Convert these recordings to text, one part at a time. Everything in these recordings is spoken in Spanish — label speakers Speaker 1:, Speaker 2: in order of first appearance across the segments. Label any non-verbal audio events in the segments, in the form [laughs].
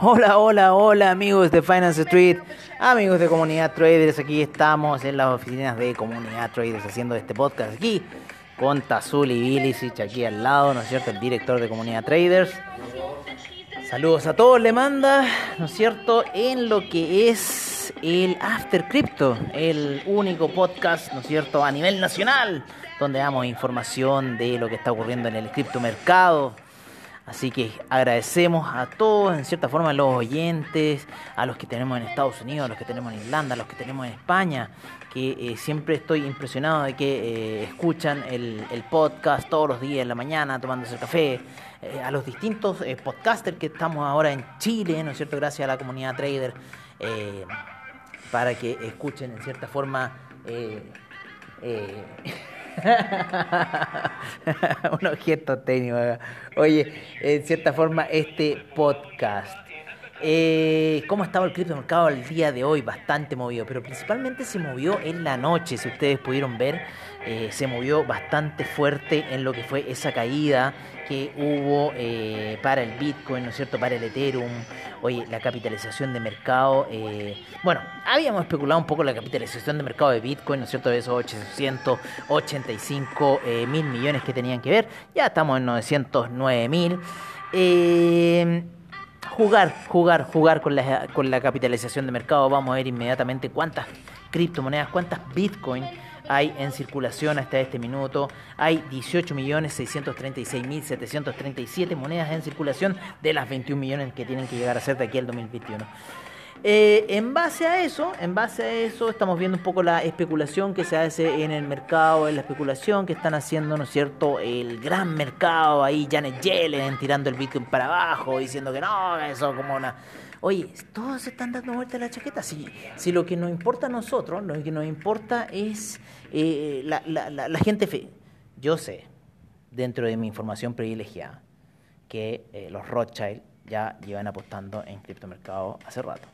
Speaker 1: Hola, hola, hola amigos de Finance Street, amigos de Comunidad Traders, aquí estamos en las oficinas de Comunidad Traders haciendo este podcast aquí con Tazul y Bilicic aquí al lado, ¿no es cierto? El director de Comunidad Traders. Saludos a todos, le manda, ¿no es cierto? En lo que es el After Crypto, el único podcast, ¿no es cierto? A nivel nacional, donde damos información de lo que está ocurriendo en el criptomercado. Así que agradecemos a todos, en cierta forma, a los oyentes, a los que tenemos en Estados Unidos, a los que tenemos en Irlanda, a los que tenemos en España, que eh, siempre estoy impresionado de que eh, escuchan el, podcast todos los días en la mañana, tomándose el café, eh, a los distintos podcasters que estamos ahora en Chile, ¿no es cierto? Gracias a la comunidad trader, para que escuchen en cierta forma... [laughs] Unos gestos técnicos. Oye, en cierta forma, este podcast. Eh, ¿Cómo estaba el criptomercado el día de hoy? Bastante movido, pero principalmente se movió en la noche, si ustedes pudieron ver, eh, se movió bastante fuerte en lo que fue esa caída que hubo eh, para el Bitcoin, ¿no es cierto?, para el Ethereum, oye, la capitalización de mercado, eh, bueno, habíamos especulado un poco la capitalización de mercado de Bitcoin, ¿no es cierto?, de esos 885 eh, mil millones que tenían que ver, ya estamos en 909 mil. Jugar, jugar, jugar con la, con la capitalización de mercado, vamos a ver inmediatamente cuántas criptomonedas, cuántas Bitcoin hay en circulación hasta este minuto. Hay 18.636.737 monedas en circulación de las 21 millones que tienen que llegar a ser de aquí al 2021. Eh, en base a eso, en base a eso, estamos viendo un poco la especulación que se hace en el mercado, en la especulación que están haciendo, ¿no es cierto? El gran mercado ahí, Janet Yellen tirando el Bitcoin para abajo, diciendo que no, eso como una Oye, todos están dando vuelta la chaqueta. Si, si lo que nos importa a nosotros, lo que nos importa es eh, la, la, la, gente fe. Yo sé, dentro de mi información privilegiada, que eh, los Rothschild ya llevan apostando en criptomercado hace rato.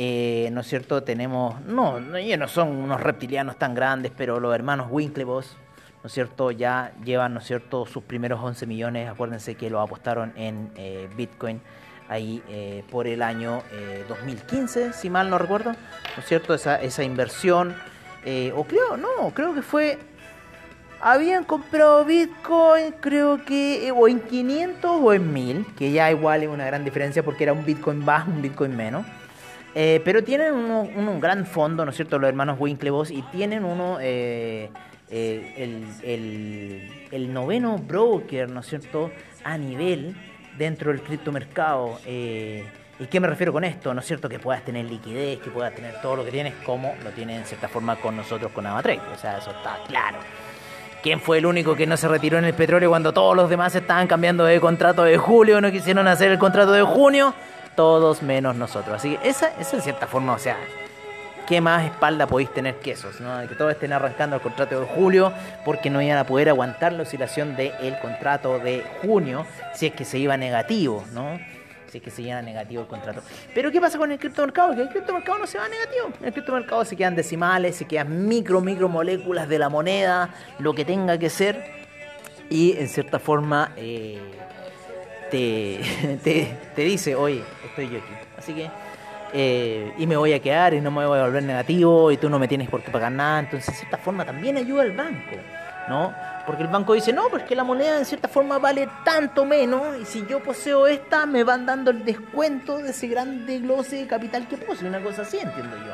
Speaker 1: Eh, ¿No es cierto? Tenemos, no, ellos no son unos reptilianos tan grandes, pero los hermanos Winklevoss, ¿no es cierto? Ya llevan, ¿no es cierto?, sus primeros 11 millones. Acuérdense que lo apostaron en Bitcoin ahí eh, por el año 2015, eh, si mal no recuerdo, ¿no es cierto? Esa, esa inversión, eh, o creo, no, creo que fue, habían comprado Bitcoin, creo que, o en 500 o en 1000, que ya igual es una gran diferencia porque era un Bitcoin más, un Bitcoin menos. Pero tienen un, gran fondo, ¿no es cierto? Los hermanos Winklevoss y tienen uno, el, el, el noveno broker, ¿no es cierto? A nivel dentro del criptomercado. Eh, ¿Y qué me refiero con esto? ¿No es cierto que puedas tener liquidez, que puedas tener todo lo que tienes, como lo tiene en cierta forma con nosotros con Amatrade? O sea, eso está claro. ¿Quién fue el único que no se retiró en el petróleo cuando todos los demás estaban cambiando de contrato de julio, no quisieron hacer el contrato de junio? Todos menos nosotros. Así que esa, esa en cierta forma, o sea, ¿qué más espalda podéis tener que esos? ¿no? De que todos estén arrancando el contrato de julio porque no iban a poder aguantar la oscilación del contrato de junio si es que se iba negativo, ¿no? Si es que se iba negativo el contrato. Pero ¿qué pasa con el criptomercado? Que el criptomercado no se va negativo. En el criptomercado se quedan decimales, se quedan micro, micro moléculas de la moneda, lo que tenga que ser. Y en cierta forma eh, [laughs] te, te, dice, oye, estoy yo aquí. Así que eh, y me voy a quedar y no me voy a volver negativo y tú no me tienes por qué pagar nada. Entonces, de cierta forma, también ayuda al banco, ¿no? Porque el banco dice, no, pues que la moneda en cierta forma vale tanto menos y si yo poseo esta, me van dando el descuento de ese grande glose de capital que poseo. Una cosa así, entiendo yo.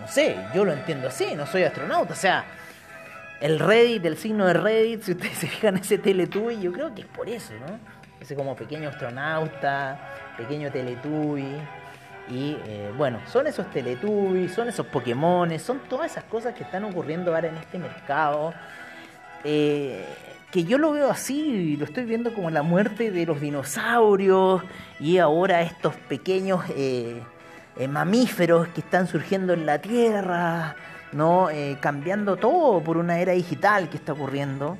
Speaker 1: No sé, yo lo entiendo así, no soy astronauta. O sea, el Reddit, el signo de Reddit, si ustedes [laughs] se fijan ese Teletubby, yo creo que es por eso, ¿no? Ese como pequeño astronauta, pequeño Teletubby y eh, bueno, son esos Teletubbies, son esos Pokémones, son todas esas cosas que están ocurriendo ahora en este mercado. Eh, que yo lo veo así, lo estoy viendo como la muerte de los dinosaurios y ahora estos pequeños eh, mamíferos que están surgiendo en la Tierra, ¿no? Cambiando todo por una era digital que está ocurriendo,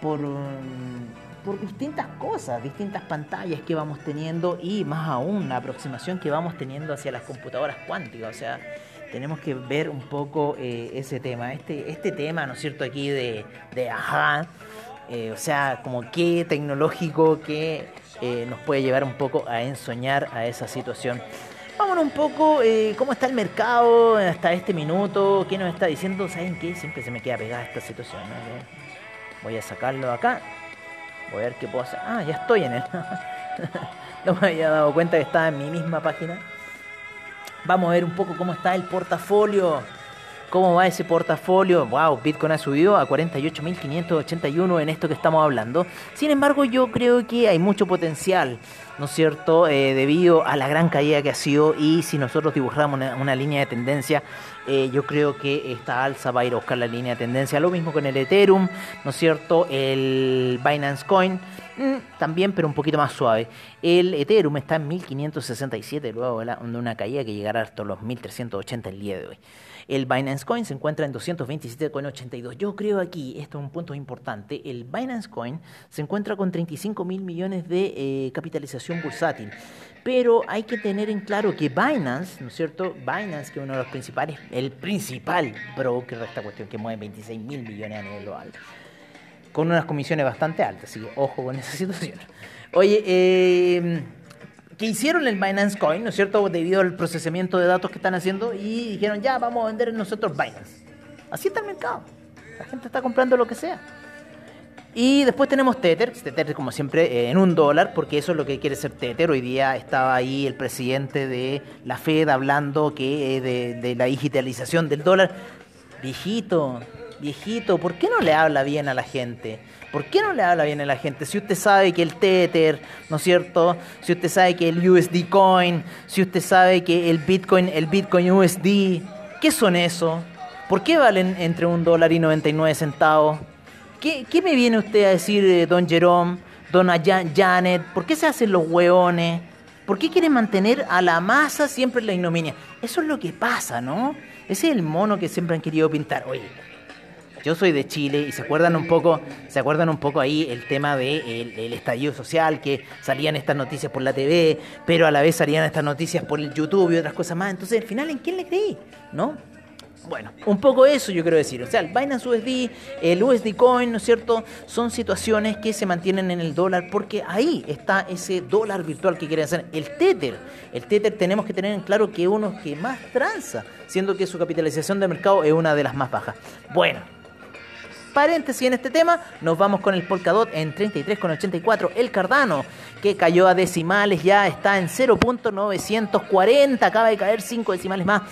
Speaker 1: por, mm, por distintas cosas, distintas pantallas que vamos teniendo y más aún la aproximación que vamos teniendo hacia las computadoras cuánticas. O sea, tenemos que ver un poco eh, ese tema. Este, este tema, ¿no es cierto?, aquí de, de ajá, eh, o sea, como qué tecnológico que eh, nos puede llevar un poco a ensoñar a esa situación. Vámonos un poco, eh, cómo está el mercado hasta este minuto, qué nos está diciendo, ¿saben qué? Siempre se me queda pegada esta situación. ¿no? Voy a sacarlo acá, voy a ver qué puedo hacer. Ah, ya estoy en él. [laughs] no me había dado cuenta que estaba en mi misma página. Vamos a ver un poco cómo está el portafolio. ¿Cómo va ese portafolio? Wow, Bitcoin ha subido a 48.581 en esto que estamos hablando. Sin embargo, yo creo que hay mucho potencial, ¿no es cierto? Eh, debido a la gran caída que ha sido y si nosotros dibujamos una, línea de tendencia, eh, yo creo que esta alza va a ir a buscar la línea de tendencia. Lo mismo con el Ethereum, ¿no es cierto? El Binance Coin. Mm, También, pero un poquito más suave. El Ethereum está en 1567, luego de una caída que llegará hasta los 1380 el día de hoy. El Binance Coin se encuentra en 227,82. Yo creo aquí, esto es un punto importante, el Binance Coin se encuentra con 35 mil millones de eh, capitalización bursátil. Pero hay que tener en claro que Binance, ¿no es cierto? Binance, que es uno de los principales, el principal broker de esta cuestión, que mueve 26 mil millones a nivel global con unas comisiones bastante altas, así que ojo con esa [laughs] situación. Oye, eh, ¿qué hicieron el Binance Coin, no es cierto? Debido al procesamiento de datos que están haciendo y dijeron, ya, vamos a vender nosotros Binance. Así está el mercado. La gente está comprando lo que sea. Y después tenemos Tether, Tether como siempre en un dólar, porque eso es lo que quiere ser Tether. Hoy día estaba ahí el presidente de la Fed hablando que eh, de la digitalización del dólar. Viejito, viejito, ¿por qué no le habla bien a la gente? ¿Por qué no le habla bien a la gente? Si usted sabe que el Tether, ¿no es cierto? Si usted sabe que el USD Coin, si usted sabe que el Bitcoin, el Bitcoin USD, ¿qué son eso? ¿Por qué valen entre un dólar y 99 centavos? ¿Qué, qué me viene usted a decir, eh, don Jerome, dona Jan- Janet? ¿Por qué se hacen los hueones? ¿Por qué quieren mantener a la masa siempre en la ignominia? Eso es lo que pasa, ¿no? Ese es el mono que siempre han querido pintar. Oye, yo soy de Chile y se acuerdan un poco, se acuerdan un poco ahí el tema de el, estallido social, que salían estas noticias por la TV, pero a la vez salían estas noticias por el YouTube y otras cosas más. Entonces, al final, ¿en quién le creí? ¿No? Bueno, un poco eso yo quiero decir. O sea, el Binance USD, el USD Coin, ¿no es cierto? Son situaciones que se mantienen en el dólar porque ahí está ese dólar virtual que quieren hacer. El Tether. El Tether tenemos que tener en claro que es uno que más tranza, siendo que su capitalización de mercado es una de las más bajas. Bueno, paréntesis en este tema, nos vamos con el Polkadot en 33,84. El Cardano, que cayó a decimales, ya está en 0.940, acaba de caer 5 decimales más.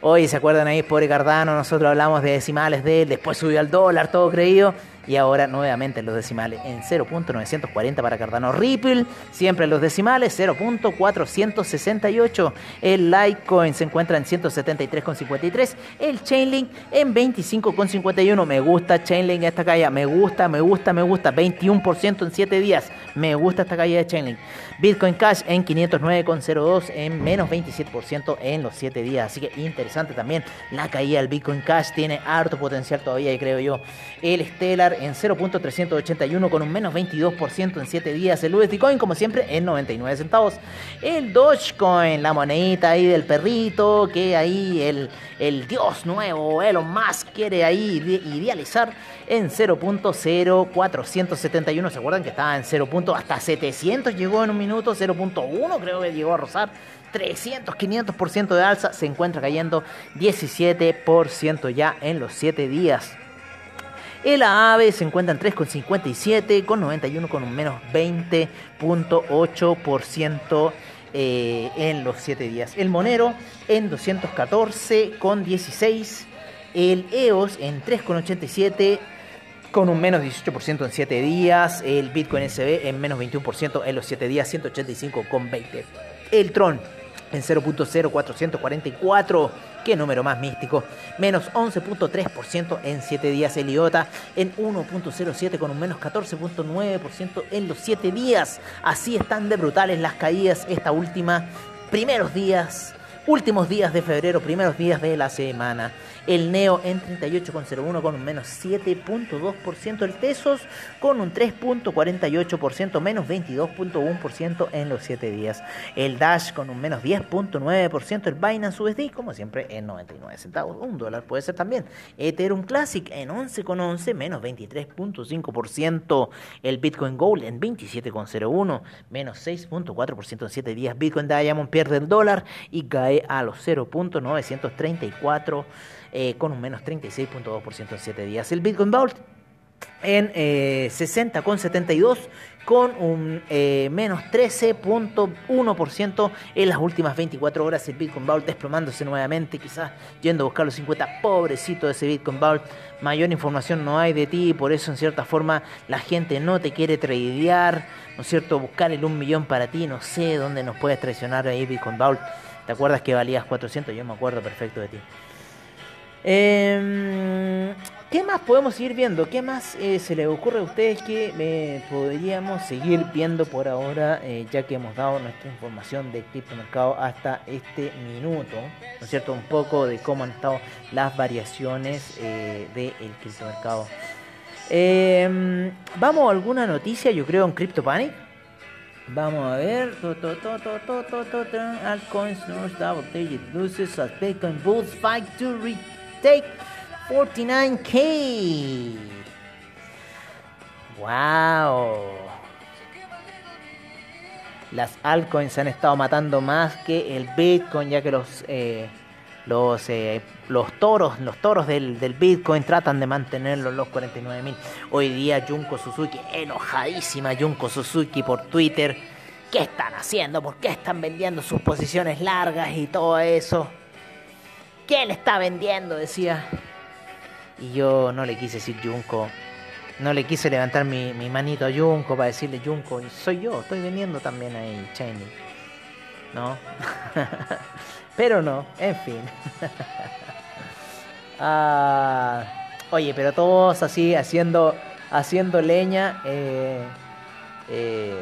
Speaker 1: Hoy se acuerdan ahí, pobre Cardano, nosotros hablamos de decimales de él, después subió al dólar, todo creído. Y ahora nuevamente en los decimales en 0.940 para Cardano Ripple, siempre los decimales 0.468. El Litecoin se encuentra en 173.53. El Chainlink en 25.51. Me gusta Chainlink esta caída, me gusta, me gusta, me gusta. 21% en 7 días. Me gusta esta caída de Chainlink. Bitcoin Cash en 509.02 en menos 27% en los 7 días. Así que interesante también la caída del Bitcoin Cash. Tiene harto potencial todavía, creo yo. El Stellar en 0.381 con un menos 22% en 7 días. El USD Coin, como siempre, en 99 centavos. El Dogecoin, la monedita ahí del perrito, que ahí el, el dios nuevo, Elon Musk, quiere ahí ide- idealizar en 0.0471. ¿Se acuerdan que estaba en 0. hasta 700 llegó en un minuto? 0.1 creo que llegó a rozar. 300, 500% de alza, se encuentra cayendo 17% ya en los 7 días. El AAVE se encuentra en 3,57 con 91 con un menos 20.8% eh, en los 7 días. El Monero en 214 con 16. El EOS en 3,87 con un menos 18% en 7 días. El Bitcoin SB en menos 21% en los 7 días, 185 con 20. El Tron en 0.0444. Qué número más místico. Menos 11.3% en 7 días. El IOTA en 1.07 con un menos 14.9% en los 7 días. Así están de brutales las caídas esta última primeros días Últimos días de febrero, primeros días de la semana. El Neo en 38,01 con un menos 7.2%. El Tesos con un 3.48%, menos 22.1% en los 7 días. El Dash con un menos 10.9%. El Binance USD, como siempre, en 99 centavos. Un dólar puede ser también. Ethereum Classic en 11,11, menos 23.5%. El Bitcoin Gold en 27,01, menos 6.4% en 7 días. Bitcoin Diamond pierde el dólar y cae a los 0.934 eh, con un menos 36.2% en 7 días. El Bitcoin Vault en eh, 60,72 con un eh, menos 13.1% en las últimas 24 horas. El Bitcoin Vault desplomándose nuevamente, quizás yendo a buscar los 50. Pobrecito de ese Bitcoin Vault. Mayor información no hay de ti, por eso en cierta forma la gente no te quiere tradear, ¿no es cierto? Buscar el 1 millón para ti, no sé dónde nos puedes traicionar ahí Bitcoin Vault. ¿Te acuerdas que valías 400? Yo me acuerdo perfecto de ti. Eh, ¿Qué más podemos seguir viendo? ¿Qué más eh, se les ocurre a ustedes que eh, podríamos seguir viendo por ahora, eh, ya que hemos dado nuestra información de criptomercado hasta este minuto? ¿No es cierto? Un poco de cómo han estado las variaciones del criptomercado. Eh, Vamos a alguna noticia, yo creo, en CryptoPanic. Vamos a ver. Altcoins, North Double Digit Loses as Bitcoin Bulls to retake 49k. Wow. Las altcoins han estado matando más que el Bitcoin, ya que los eh, los eh, los toros, los toros del, del Bitcoin tratan de mantenerlo en los 49.000. Hoy día Junko Suzuki, enojadísima Junko Suzuki por Twitter. ¿Qué están haciendo? ¿Por qué están vendiendo sus posiciones largas y todo eso? ¿Quién está vendiendo? Decía. Y yo no le quise decir Junko. No le quise levantar mi, mi manito a Junko para decirle Junko, soy yo, estoy vendiendo también ahí, Chainlink. ¿No? [laughs] pero no, en fin. [laughs] Ah, oye, pero todos así haciendo, haciendo leña. eh, eh,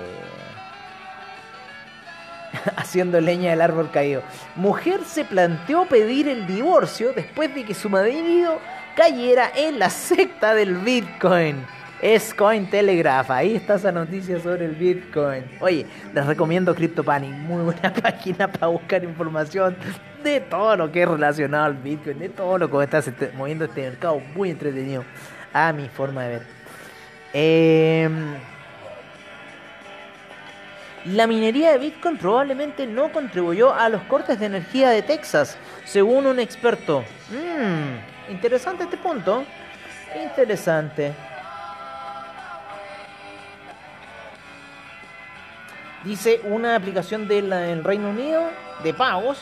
Speaker 1: [laughs] haciendo leña del árbol caído. Mujer se planteó pedir el divorcio después de que su marido cayera en la secta del Bitcoin. Es Cointelegraph, ahí está esa noticia sobre el Bitcoin. Oye, les recomiendo CryptoPanic, muy buena [laughs] página para buscar información de todo lo que es relacionado al Bitcoin, de todo lo que está moviendo este mercado, muy entretenido a mi forma de ver. Em, la minería de Bitcoin probablemente no contribuyó a los cortes de energía de Texas, según un experto. Mm, interesante este punto. Interesante. Dice una aplicación del Reino Unido de pagos,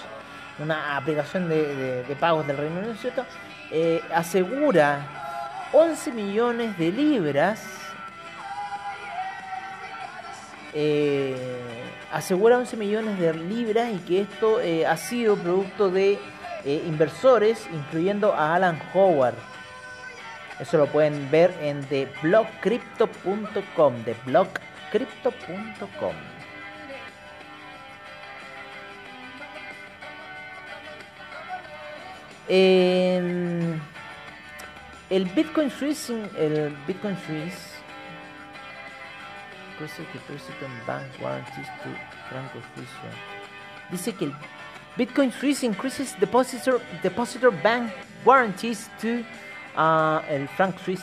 Speaker 1: una aplicación de, de- pagos del Reino Unido, ¿cierto? Eh, asegura 11 millones de libras eh, asegura 11 millones de libras y que esto eh, ha sido producto de eh, inversores, incluyendo a Alan Howard. Eso lo pueden ver en theblogcrypto.com, theblogcrypto.com. El Bitcoin Swiss, el Bitcoin Swiss Cosa que President Bank guarantees to franco suizo. Dice que el Bitcoin Swiss increases depositor, depositor bank guarantees to ah, el franc Swiss.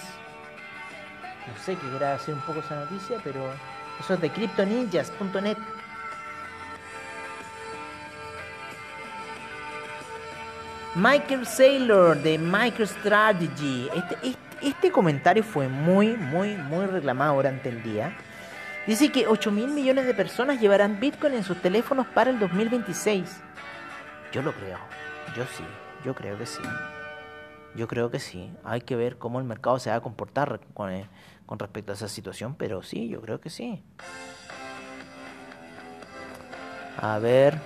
Speaker 1: No sé qué querrá hacer un poco esa noticia, pero eso es de cryptoninjas.net. Michael Saylor de MicroStrategy. Este, este, este comentario fue muy, muy, muy reclamado durante el día. Dice que 8 mil millones de personas llevarán Bitcoin en sus teléfonos para el 2026. Yo lo creo. Yo sí. Yo creo que sí. Yo creo que sí. Hay que ver cómo el mercado se va a comportar con, eh, con respecto a esa situación, pero sí, yo creo que sí. A ver.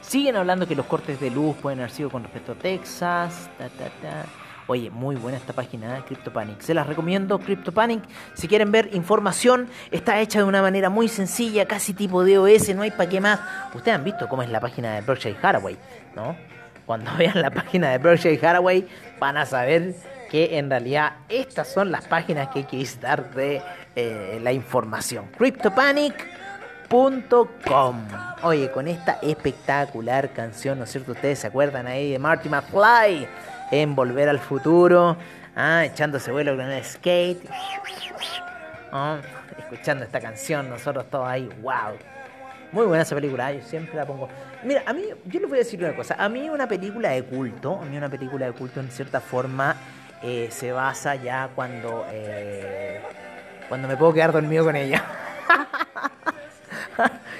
Speaker 1: Siguen hablando que los cortes de luz pueden haber sido con respecto a Texas. ta, ta, ta. Oye, muy buena esta página, CryptoPanic. Se las recomiendo, CryptoPanic. Si quieren ver información, está hecha de una manera muy sencilla, casi tipo DOS, no hay para qué más. Ustedes han visto cómo es la página de Berkshire Hathaway, ¿no? Cuando [laughs] vean la página de Berkshire Hathaway, van a saber que en realidad estas son las páginas que hay que de eh, la información. CryptoPanic.com Oye, con esta espectacular canción, ¿no es cierto? Ustedes se acuerdan ahí de Marty McFly en Volver al Futuro, ah, echándose vuelo con el skate, ah, escuchando esta canción, nosotros todos ahí, wow. Muy buena esa película, yo siempre la pongo. Mira, a mí, yo les voy a decir una cosa, a mí una película de culto, a mí una película de culto en cierta forma eh, se basa ya cuando, eh, cuando me puedo quedar dormido con ella. [laughs]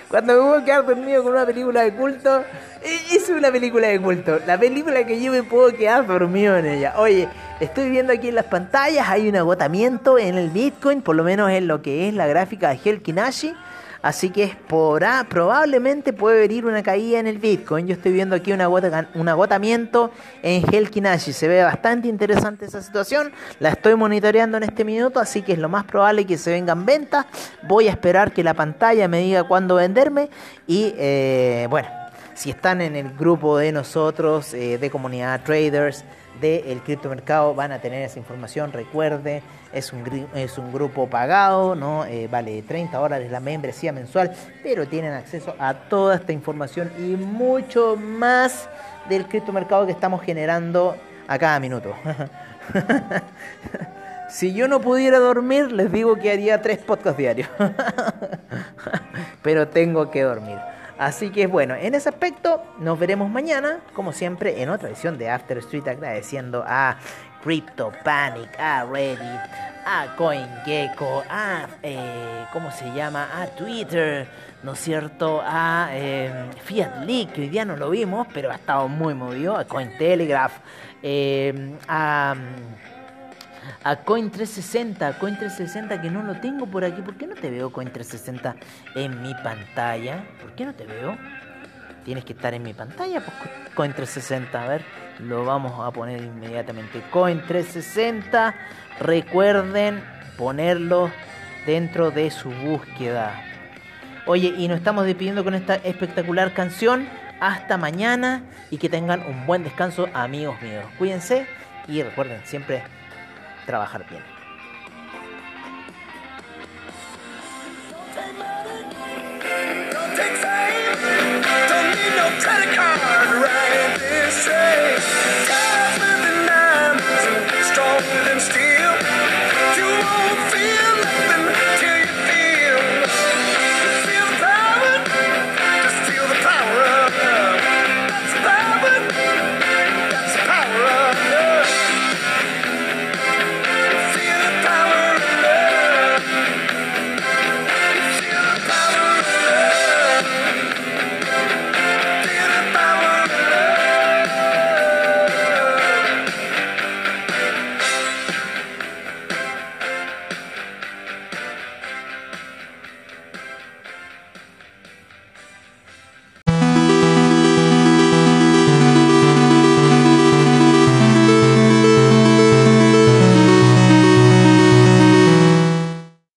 Speaker 1: cuando me puedo quedar dormido con una película de culto, es una película de culto. La película que yo me puedo quedar dormido en ella. Oye, estoy viendo aquí en las pantallas, hay un agotamiento en el Bitcoin, por lo menos en lo que es la gráfica de Helkinashi. Así que por, probablemente puede venir una caída en el Bitcoin. Yo estoy viendo aquí un agotamiento en Helkinashi. Se ve bastante interesante esa situación. La estoy monitoreando en este minuto, así que es lo más probable que se vengan ventas. Voy a esperar que la pantalla me diga cuándo venderme. Y eh, bueno, si están en el grupo de nosotros, eh, de comunidad traders, del criptomercado van a tener esa información. Recuerde, es un, es un grupo pagado, ¿no? Eh, vale 30 dólares la membresía mensual, pero tienen acceso a toda esta información y mucho más del criptomercado que estamos generando a cada minuto. [laughs] si yo no pudiera dormir, les digo que haría tres podcasts diarios. [laughs] pero tengo que dormir. Así que bueno, en ese aspecto nos veremos mañana, como siempre, en otra edición de After Street, agradeciendo a CryptoPanic, a Reddit, a CoinGecko, a, eh, ¿cómo se llama? A Twitter, ¿no es cierto? A eh, Fiat League, que hoy día no lo vimos, pero ha estado muy movido, a Cointelegraph, eh, a a Coin360, Coin360 que no lo tengo por aquí. ¿Por qué no te veo Coin360 en mi pantalla? ¿Por qué no te veo? Tienes que estar en mi pantalla, pues Coin360. A ver, lo vamos a poner inmediatamente. Coin360, recuerden ponerlo dentro de su búsqueda. Oye, y nos estamos despidiendo con esta espectacular canción. Hasta mañana y que tengan un buen descanso, amigos míos. Cuídense y recuerden siempre trabajar bien.
Speaker 2: Don't need no.